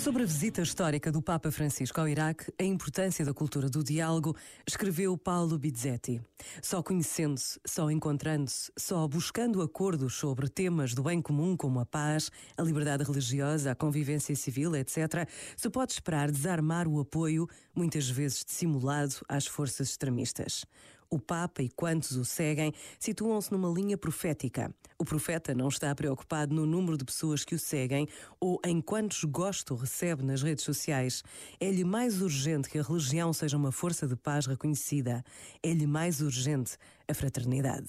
Sobre a visita histórica do Papa Francisco ao Iraque, a importância da cultura do diálogo, escreveu Paulo Bizzetti. Só conhecendo-se, só encontrando-se, só buscando acordos sobre temas do bem comum como a paz, a liberdade religiosa, a convivência civil, etc., se pode esperar desarmar o apoio, muitas vezes dissimulado, às forças extremistas. O Papa e quantos o seguem situam-se numa linha profética. O profeta não está preocupado no número de pessoas que o seguem ou em quantos gosto recebe nas redes sociais. É-lhe mais urgente que a religião seja uma força de paz reconhecida. É-lhe mais urgente a fraternidade.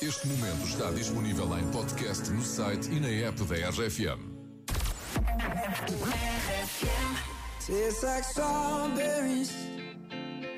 Este momento está disponível em podcast no site e na app da RFM. Tastes like strawberries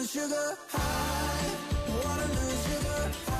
lose sugar high. Wanna lose sugar high.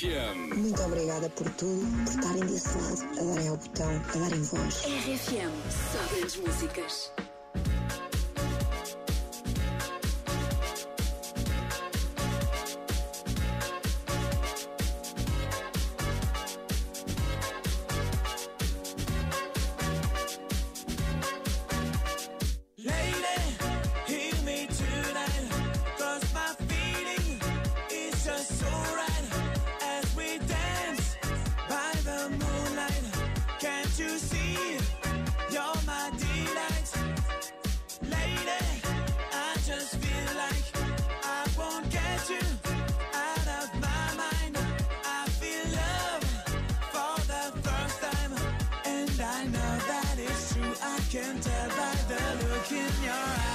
RFM. Muito obrigada por tudo, por estarem desse lado, a darem ao botão, a darem voz. RFM, só grandes músicas. look in your eyes.